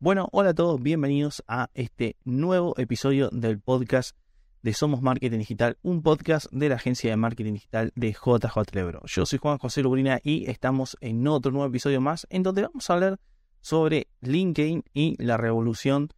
Bueno, hola a todos, bienvenidos a este nuevo episodio del podcast de Somos Marketing Digital, un podcast de la agencia de marketing digital de JJ Lebro. Yo soy Juan José Lubrina y estamos en otro nuevo episodio más en donde vamos a hablar sobre LinkedIn y la revolución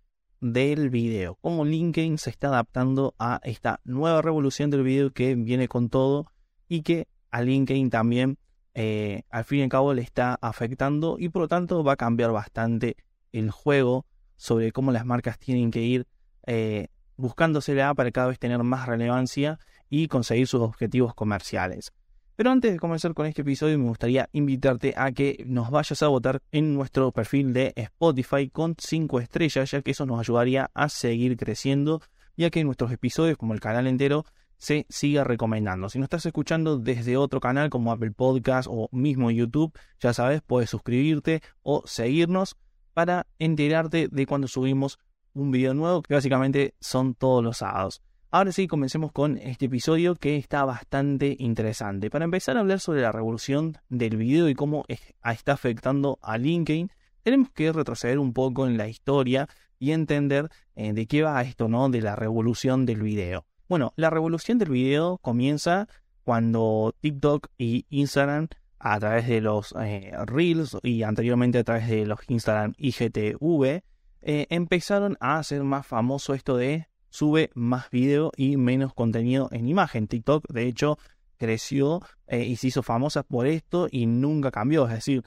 del video, cómo LinkedIn se está adaptando a esta nueva revolución del video que viene con todo y que a LinkedIn también eh, al fin y al cabo le está afectando y por lo tanto va a cambiar bastante el juego sobre cómo las marcas tienen que ir eh, buscándosela para cada vez tener más relevancia y conseguir sus objetivos comerciales. Pero antes de comenzar con este episodio me gustaría invitarte a que nos vayas a votar en nuestro perfil de Spotify con 5 estrellas, ya que eso nos ayudaría a seguir creciendo, ya que nuestros episodios, como el canal entero, se siga recomendando. Si no estás escuchando desde otro canal como Apple Podcast o mismo YouTube, ya sabes, puedes suscribirte o seguirnos para enterarte de cuando subimos un video nuevo, que básicamente son todos los sábados. Ahora sí, comencemos con este episodio que está bastante interesante. Para empezar a hablar sobre la revolución del video y cómo está afectando a LinkedIn, tenemos que retroceder un poco en la historia y entender eh, de qué va esto, ¿no? De la revolución del video. Bueno, la revolución del video comienza cuando TikTok y Instagram a través de los eh, Reels y anteriormente a través de los Instagram IGTV, eh, empezaron a hacer más famoso esto de sube más video y menos contenido en imagen. TikTok, de hecho, creció eh, y se hizo famosa por esto y nunca cambió. Es decir,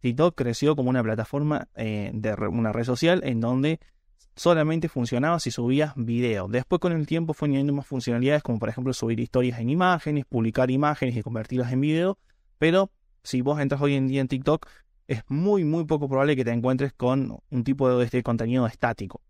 TikTok creció como una plataforma de una red social en donde solamente funcionaba si subías video. Después con el tiempo fue añadiendo más funcionalidades como por ejemplo subir historias en imágenes, publicar imágenes y convertirlas en video pero si vos entras hoy en día en TikTok, es muy, muy poco probable que te encuentres con un tipo de este contenido estático.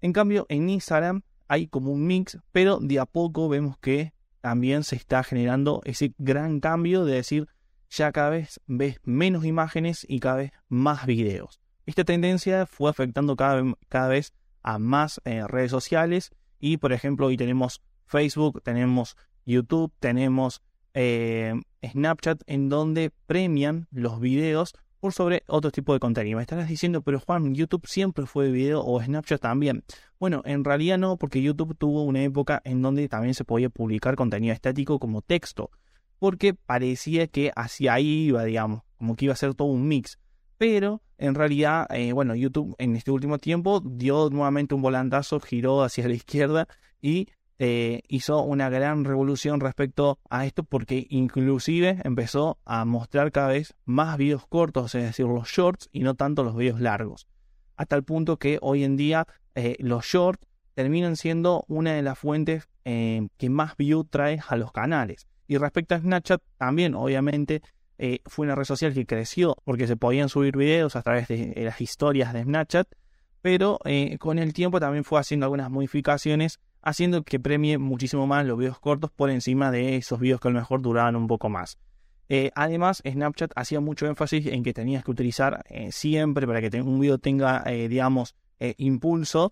En cambio, en Instagram hay como un mix, pero de a poco vemos que también se está generando ese gran cambio de decir, ya cada vez ves menos imágenes y cada vez más videos. Esta tendencia fue afectando cada, vez a más eh, redes sociales y, por ejemplo, hoy tenemos Facebook, tenemos YouTube, tenemos eh, Snapchat en donde premian los videos por sobre otro tipo de contenido. Me estarás diciendo, pero Juan, YouTube siempre fue video o Snapchat también. Bueno, en realidad no, porque YouTube tuvo una época en donde también se podía publicar contenido estático como texto, porque parecía que hacia ahí iba, digamos, como que iba a ser todo un mix. Pero en realidad, eh, bueno, YouTube en este último tiempo dio nuevamente un volantazo, giró hacia la izquierda y eh, hizo una gran revolución respecto a esto porque inclusive empezó a mostrar cada vez más videos cortos, es decir, los shorts y no tanto los videos largos. Hasta el punto que hoy en día eh, los shorts terminan siendo una de las fuentes eh, que más view trae a los canales. Y respecto a Snapchat, también obviamente fue una red social que creció porque se podían subir videos a través de las historias de Snapchat, pero con el tiempo también fue haciendo algunas modificaciones haciendo que premie muchísimo más los videos cortos por encima de esos videos que a lo mejor duraban un poco más. Eh, además, Snapchat hacía mucho énfasis en que tenías que utilizar eh, siempre para que un video tenga, eh, digamos, impulso,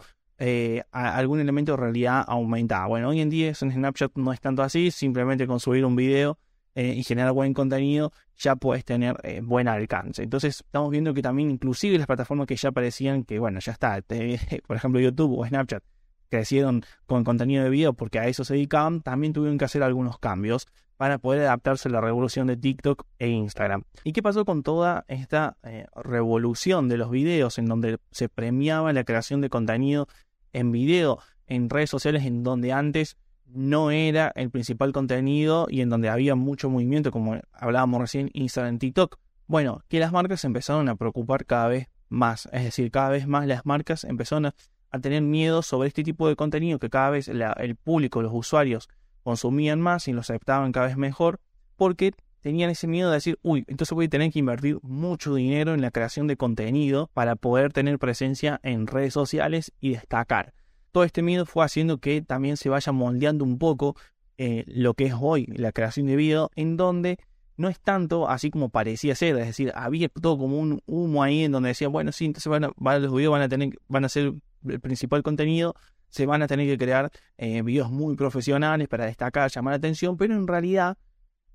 algún elemento de realidad aumentada. Bueno, hoy en día en Snapchat no es tanto así, simplemente con subir un video y generar buen contenido ya puedes tener buen alcance. Entonces estamos viendo que también inclusive las plataformas que ya parecían que, bueno, ya está, por ejemplo YouTube o Snapchat, crecieron con contenido de video porque a eso se dedicaban, también tuvieron que hacer algunos cambios para poder adaptarse a la revolución de TikTok e Instagram. ¿Y qué pasó con toda esta eh, revolución de los videos en donde se premiaba la creación de contenido en video en redes sociales en donde antes no era el principal contenido y en donde había mucho movimiento, como hablábamos recién, Instagram, TikTok? Bueno, que las marcas empezaron a preocupar cada vez más, es decir, cada vez más las marcas empezaron a a tener miedo sobre este tipo de contenido que cada vez el público, los usuarios consumían más y lo aceptaban cada vez mejor, porque tenían ese miedo de decir, uy, entonces voy a tener que invertir mucho dinero en la creación de contenido para poder tener presencia en redes sociales y destacar. Todo este miedo fue haciendo que también se vaya moldeando un poco eh, lo que es hoy la creación de video, en donde no es tanto así como parecía ser, es decir, había todo como un humo ahí en donde decía, bueno, sí, entonces van a, los videos van a tener, van a ser el principal contenido, se van a tener que crear eh, videos muy profesionales para destacar, llamar la atención, pero en realidad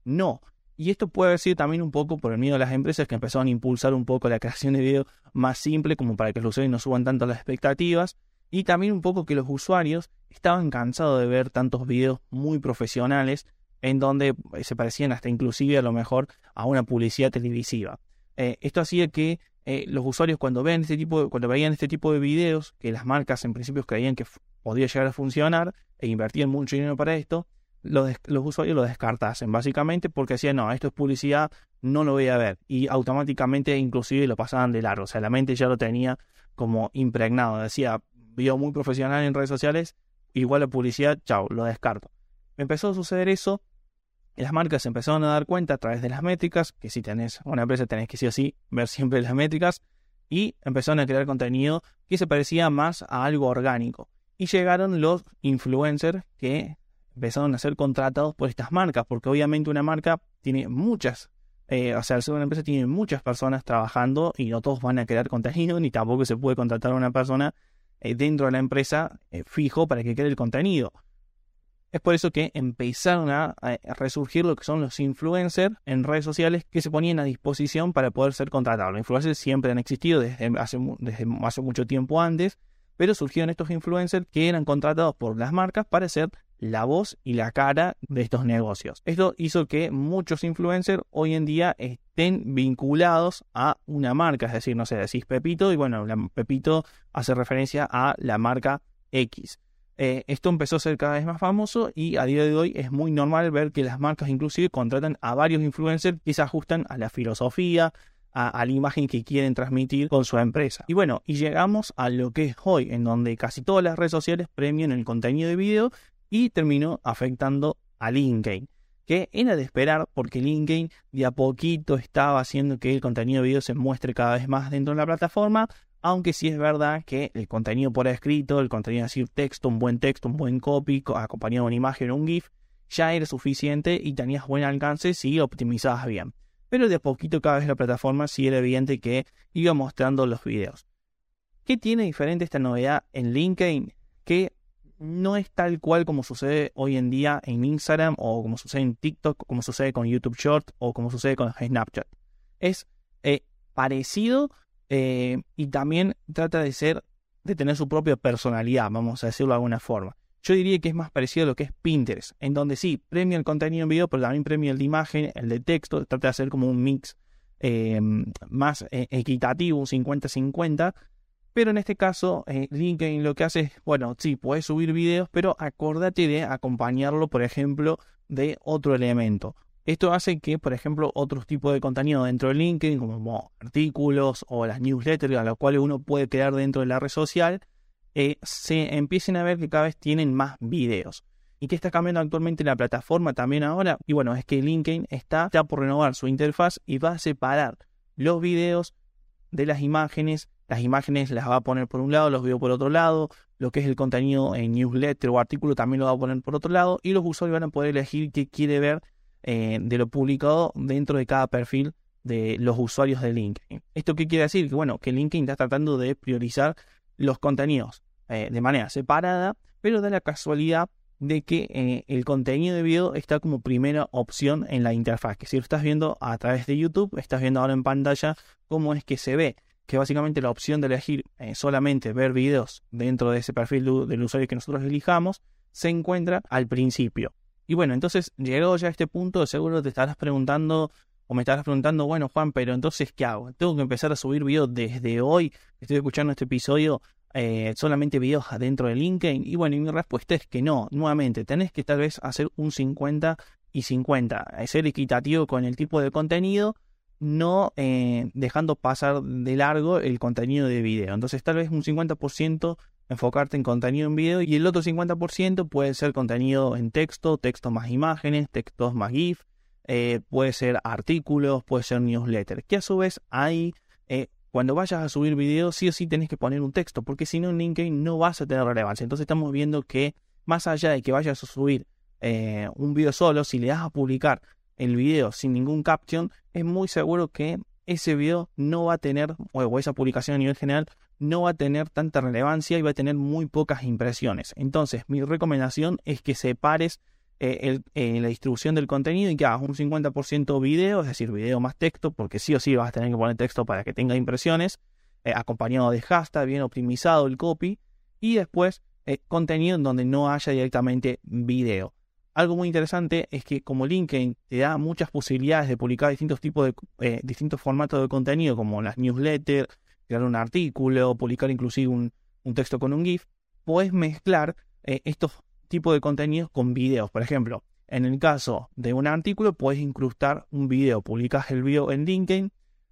no. Y esto puede haber sido también un poco por el miedo de las empresas que empezaron a impulsar un poco la creación de video más simple, como para que los usuarios no suban tanto las expectativas. Y también un poco que los usuarios estaban cansados de ver tantos videos muy profesionales en donde eh, se parecían hasta inclusive a lo mejor a una publicidad televisiva. Eh, esto hacía que eh, los usuarios cuando ven este tipo cuando veían este tipo de videos que las marcas en principio creían que podía llegar a funcionar e invertían mucho dinero para esto, los, usuarios lo descartasen, básicamente porque decían, no, esto es publicidad, no lo voy a ver. Y automáticamente inclusive lo pasaban de largo. O sea, la mente ya lo tenía como impregnado. Decía, vio muy profesional en redes sociales, igual la publicidad, chao, lo descarto. Empezó a suceder eso. Las marcas empezaron a dar cuenta a través de las métricas, que si tenés una empresa tenés que sí o sí ver siempre las métricas, y empezaron a crear contenido que se parecía más a algo orgánico. Y llegaron los influencers que empezaron a ser contratados por estas marcas, porque obviamente una marca tiene muchas, eh, o sea, una empresa tiene muchas personas trabajando y no todos van a crear contenido, ni tampoco se puede contratar a una persona eh, dentro de la empresa eh, fijo para que cree el contenido. Es por eso que empezaron a, resurgir lo que son los influencers en redes sociales que se ponían a disposición para poder ser contratados. Los influencers siempre han existido desde hace, desde hace mucho tiempo antes, pero surgieron estos influencers que eran contratados por las marcas para ser la voz y la cara de estos negocios. Esto hizo que muchos influencers hoy en día estén vinculados a una marca, es decir, no sé, decís Pepito y bueno, Pepito hace referencia a la marca X. Eh, esto empezó a ser cada vez más famoso y a día de hoy es muy normal ver que las marcas inclusive contratan a varios influencers que se ajustan a la filosofía, a, la imagen que quieren transmitir con su empresa. Y bueno, y llegamos a lo que es hoy, en donde casi todas las redes sociales premian el contenido de video y terminó afectando a LinkedIn, que era de esperar porque LinkedIn de a poquito estaba haciendo que el contenido de video se muestre cada vez más dentro de la plataforma, aunque sí es verdad que el contenido por escrito, el contenido decir texto, un buen texto, un buen copy, acompañado de una imagen o un GIF, ya era suficiente y tenías buen alcance si optimizabas bien. Pero de a poquito cada vez la plataforma sí era evidente que iba mostrando los videos. ¿Qué tiene diferente esta novedad en LinkedIn? Que no es tal cual como sucede hoy en día en Instagram o como sucede en TikTok, como sucede con YouTube Short o como sucede con Snapchat. Es eh, parecido eh, y también trata de ser, de tener su propia personalidad, vamos a decirlo de alguna forma. Yo diría que es más parecido a lo que es Pinterest, en donde sí, premia el contenido en video, pero también premia el de imagen, el de texto, trata de hacer como un mix eh, más equitativo, un 50-50, pero en este caso, eh, LinkedIn lo que hace es, bueno, sí, puedes subir videos, pero acordate de acompañarlo, por ejemplo, de otro elemento. Esto hace que, por ejemplo, otros tipos de contenido dentro de LinkedIn, como artículos o las newsletters a las cuales uno puede crear dentro de la red social, eh, se empiecen a ver que cada vez tienen más videos. ¿Y qué está cambiando actualmente la plataforma también ahora? Y bueno, es que LinkedIn está, está por renovar su interfaz y va a separar los videos de las imágenes las imágenes las va a poner por un lado, los videos por otro lado, lo que es el contenido en newsletter o artículo también lo va a poner por otro lado y los usuarios van a poder elegir qué quiere ver eh, de lo publicado dentro de cada perfil de los usuarios de LinkedIn. ¿Esto qué quiere decir? Que bueno, que LinkedIn está tratando de priorizar los contenidos eh, de manera separada, pero da la casualidad de que eh, el contenido de video está como primera opción en la interfaz. Que si lo estás viendo a través de YouTube, estás viendo ahora en pantalla cómo es que se ve que básicamente la opción de elegir solamente ver videos dentro de ese perfil del usuario que nosotros elijamos se encuentra al principio. Y bueno, entonces llegado ya a este punto, seguro te estarás preguntando o me estarás preguntando, bueno Juan, pero entonces ¿qué hago? ¿Tengo que empezar a subir videos desde hoy? Estoy escuchando este episodio eh, solamente videos adentro de LinkedIn. Y bueno, y mi respuesta es que no, nuevamente, tenés que tal vez hacer un 50 y 50, ser equitativo con el tipo de contenido no eh, dejando pasar de largo el contenido de video. Entonces tal vez un 50% enfocarte en contenido en video y el otro 50% puede ser contenido en texto, texto más imágenes, textos más GIF, eh, puede ser artículos, puede ser newsletter. Que a su vez ahí, eh, cuando vayas a subir video, sí o sí tenés que poner un texto, porque si no en LinkedIn no vas a tener relevancia. Entonces estamos viendo que más allá de que vayas a subir un video solo, si le das a publicar el video sin ningún caption, es muy seguro que ese video no va a tener, o esa publicación a nivel general, no va a tener tanta relevancia y va a tener muy pocas impresiones. Entonces, mi recomendación es que separes eh, la distribución del contenido y que hagas un 50% video, es decir, video más texto, porque sí o sí vas a tener que poner texto para que tenga impresiones, acompañado de hashtag, bien optimizado el copy, y después contenido en donde no haya directamente video. Algo muy interesante es que como LinkedIn te da muchas posibilidades de publicar distintos tipos de distintos formatos de contenido, como las newsletters, crear un artículo, publicar inclusive un, texto con un GIF, puedes mezclar eh, estos tipos de contenidos con videos. Por ejemplo, en el caso de un artículo, puedes incrustar un video, publicas el video en LinkedIn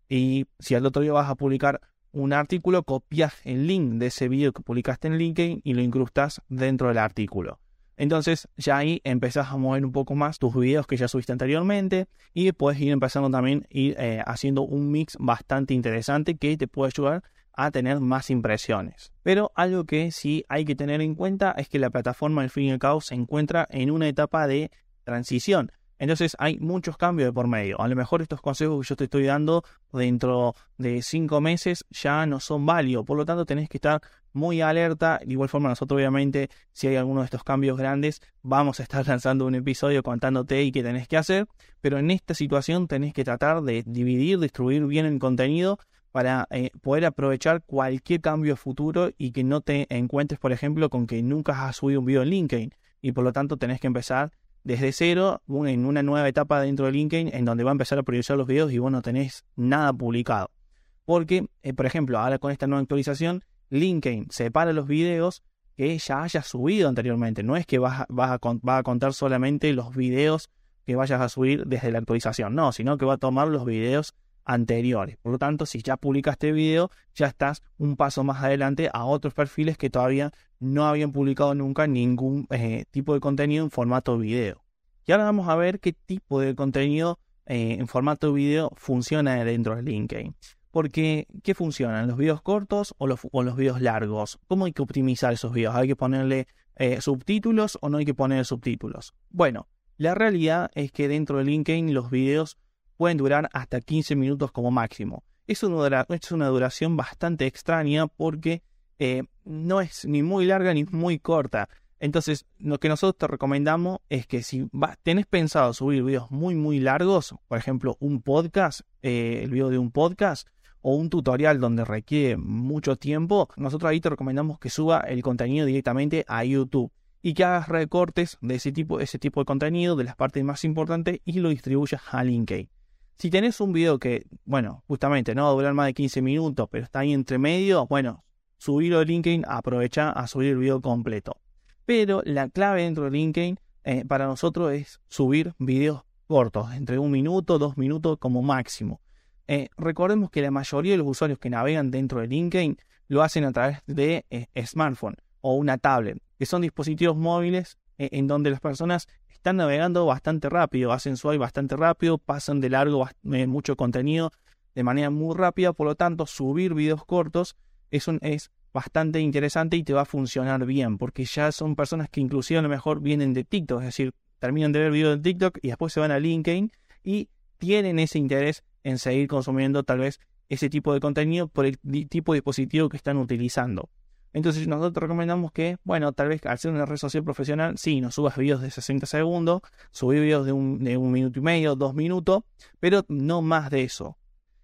y si al otro día vas a publicar un artículo, copias el link de ese video que publicaste en LinkedIn y lo incrustas dentro del artículo. Entonces ya ahí empezás a mover un poco más tus videos que ya subiste anteriormente y puedes ir empezando también ir eh, haciendo un mix bastante interesante que te puede ayudar a tener más impresiones. Pero algo que sí hay que tener en cuenta es que la plataforma del fin y al se encuentra en una etapa de transición. Entonces hay muchos cambios de por medio. A lo mejor estos consejos que yo te estoy dando dentro de cinco meses ya no son válidos. Por lo tanto, tenés que estar muy alerta. De igual forma, nosotros obviamente, si hay alguno de estos cambios grandes, vamos a estar lanzando un episodio contándote y qué tenés que hacer. Pero en esta situación tenés que tratar de dividir, distribuir bien el contenido para eh, poder aprovechar cualquier cambio futuro y que no te encuentres, por ejemplo, con que nunca has subido un video en LinkedIn y por lo tanto tenés que empezar desde cero en una nueva etapa dentro de LinkedIn en donde va a empezar a priorizar los videos y vos no tenés nada publicado. Porque, eh, por ejemplo, ahora con esta nueva actualización, LinkedIn separa los videos que ya hayas subido anteriormente. No es que vas a, vas a, a contar solamente los videos que vayas a subir desde la actualización, no, sino que va a tomar los videos anteriores. Por lo tanto, si ya publicaste video, ya estás un paso más adelante a otros perfiles que todavía no habían publicado nunca ningún eh, tipo de contenido en formato video. Y ahora vamos a ver qué tipo de contenido eh, en formato video funciona dentro de LinkedIn. Porque, ¿qué funcionan? ¿Los videos cortos o los, o los videos largos? ¿Cómo hay que optimizar esos videos? ¿Hay que ponerle eh, subtítulos o no hay que poner subtítulos? Bueno, la realidad es que dentro de LinkedIn los videos pueden durar hasta 15 minutos como máximo. Es una, es una duración bastante extraña porque eh, no es ni muy larga ni muy corta. Entonces, lo que nosotros te recomendamos es que si tenés pensado subir videos muy, muy largos, por ejemplo, un podcast, eh, el video de un podcast, o un tutorial donde requiere mucho tiempo, nosotros ahí te recomendamos que suba el contenido directamente a YouTube y que hagas recortes de ese tipo, ese tipo de contenido, de las partes más importantes, y lo distribuyas a LinkedIn. Si tenés un video que, bueno, justamente no va a durar más de 15 minutos, pero está ahí entre medio, bueno, subirlo de LinkedIn, aprovecha a subir el video completo. Pero la clave dentro de LinkedIn eh, para nosotros es subir videos cortos, entre un minuto, dos minutos como máximo. Eh, recordemos que la mayoría de los usuarios que navegan dentro de LinkedIn lo hacen a través de eh, smartphone o una tablet, que son dispositivos móviles en donde las personas están navegando bastante rápido, hacen swipe bastante rápido, pasan de largo eh, mucho contenido de manera muy rápida, por lo tanto subir videos cortos es, es bastante interesante y te va a funcionar bien, porque ya son personas que inclusive a lo mejor vienen de TikTok, es decir, terminan de ver videos de TikTok y después se van a LinkedIn y tienen ese interés en seguir consumiendo tal vez ese tipo de contenido por el tipo de dispositivo que están utilizando. Entonces nosotros recomendamos que, bueno, tal vez al ser una red social profesional, sí, no subas videos de 60 segundos, subir videos de un, de un minuto y medio, dos minutos, pero no más de eso.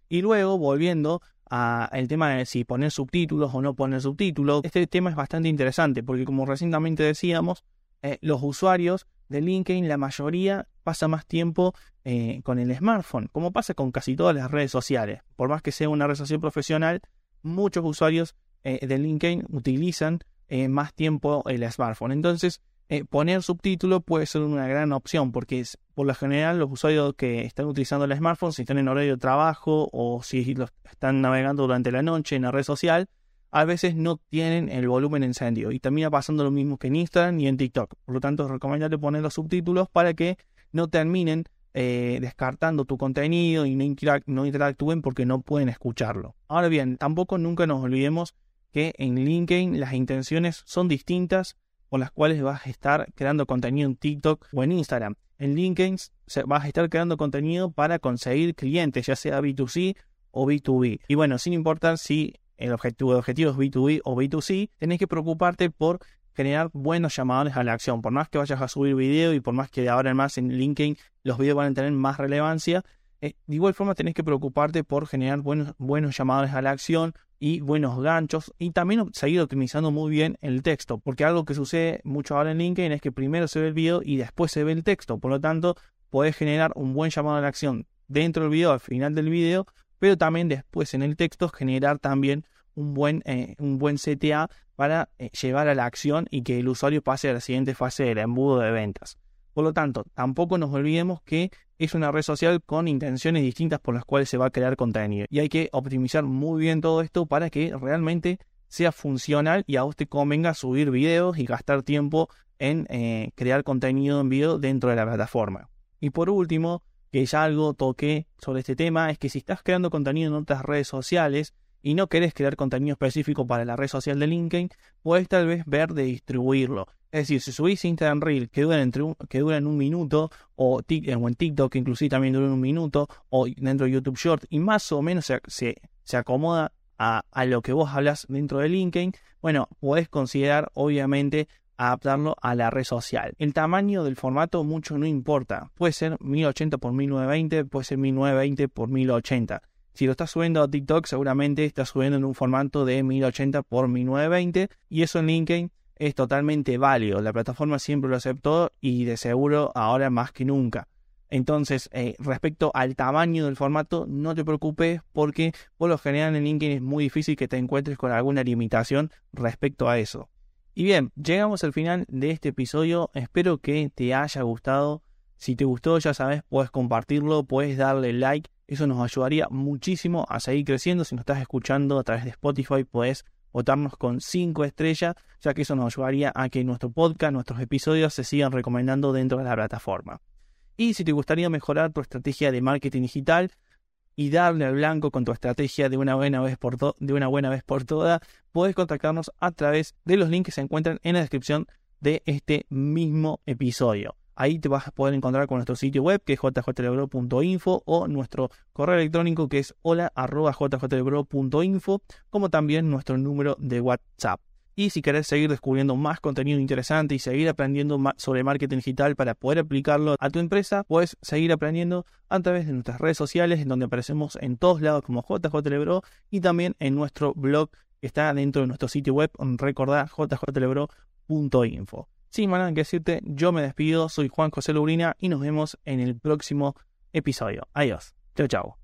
Y luego, volviendo al tema de si poner subtítulos o no poner subtítulos, este tema es bastante interesante porque como recientemente decíamos, eh, los usuarios de LinkedIn, la mayoría pasa más tiempo eh, con el smartphone, como pasa con casi todas las redes sociales. Por más que sea una red social profesional, muchos usuarios eh, de LinkedIn utilizan eh, más tiempo el smartphone. Entonces, eh, poner subtítulo puede ser una gran opción porque por lo general los usuarios que están utilizando el smartphone, si están en horario de trabajo o si los están navegando durante la noche en la red social, a veces no tienen el volumen encendido y termina pasando lo mismo que en Instagram y en TikTok. Por lo tanto, es recomendable poner los subtítulos para que no terminen descartando tu contenido y no interactúen porque no pueden escucharlo. Ahora bien, tampoco nunca nos olvidemos que en LinkedIn las intenciones son distintas con las cuales vas a estar creando contenido en TikTok o en Instagram. En LinkedIn vas a estar creando contenido para conseguir clientes, ya sea B2C o B2B. Y bueno, sin importar si el objetivo, de objetivo es B2B o B2C, tenés que preocuparte por generar buenos llamadores a la acción. Por más que vayas a subir video y por más que de ahora en más en LinkedIn los videos van a tener más relevancia, eh, de igual forma tenés que preocuparte por generar buenos, buenos llamadores a la acción y buenos ganchos y también seguir optimizando muy bien el texto, porque algo que sucede mucho ahora en LinkedIn es que primero se ve el video y después se ve el texto, por lo tanto podés generar un buen llamado a la acción dentro del video, al final del video, pero también después en el texto generar también un buen, eh, un buen CTA para eh, llevar a la acción y que el usuario pase a la siguiente fase del embudo de ventas. Por lo tanto, tampoco nos olvidemos que es una red social con intenciones distintas por las cuales se va a crear contenido. Y hay que optimizar muy bien todo esto para que realmente sea funcional y a usted convenga subir videos y gastar tiempo en eh, crear contenido en video dentro de la plataforma. Y por último, que ya algo toqué sobre este tema, es que si estás creando contenido en otras redes sociales, y no querés crear contenido específico para la red social de LinkedIn, puedes tal vez ver de distribuirlo. Es decir, si subís Instagram Reel que duran, entre un, que duran un minuto, o, eh, en TikTok que inclusive también duran un minuto, o dentro de YouTube Short, y más o menos se, se, acomoda a, a, lo que vos hablas dentro de LinkedIn, bueno, podés considerar obviamente adaptarlo a la red social. El tamaño del formato mucho no importa. Puede ser 1080 x 1920, puede ser 1920 x 1080. Si lo estás subiendo a TikTok, seguramente estás subiendo en un formato de 1080 x 1920 y eso en LinkedIn es totalmente válido. La plataforma siempre lo aceptó y de seguro ahora más que nunca. Entonces, eh, respecto al tamaño del formato, no te preocupes porque por lo general en LinkedIn es muy difícil que te encuentres con alguna limitación respecto a eso. Y bien, llegamos al final de este episodio. Espero que te haya gustado. Si te gustó, ya sabes, puedes compartirlo, puedes darle like eso nos ayudaría muchísimo a seguir creciendo. Si nos estás escuchando a través de Spotify, puedes votarnos con 5 estrellas, ya que eso nos ayudaría a que nuestro podcast, nuestros episodios se sigan recomendando dentro de la plataforma. Y si te gustaría mejorar tu estrategia de marketing digital y darle al blanco con tu estrategia de una buena vez por, de una buena vez por todas, puedes contactarnos a través de los links que se encuentran en la descripción de este mismo episodio. Ahí te vas a poder encontrar con nuestro sitio web que es jjlebro.info o nuestro correo electrónico que es hola.jjlebro.info, como también nuestro número de WhatsApp. Y si querés seguir descubriendo más contenido interesante y seguir aprendiendo sobre marketing digital para poder aplicarlo a tu empresa, puedes seguir aprendiendo a través de nuestras redes sociales, en donde aparecemos en todos lados como JJLebro y también en nuestro blog que está dentro de nuestro sitio web, recordad jjlebro.info. Sin más nada que decirte, yo me despido, soy Juan José Lubrina y nos vemos en el próximo episodio. Adiós. Chao, chao.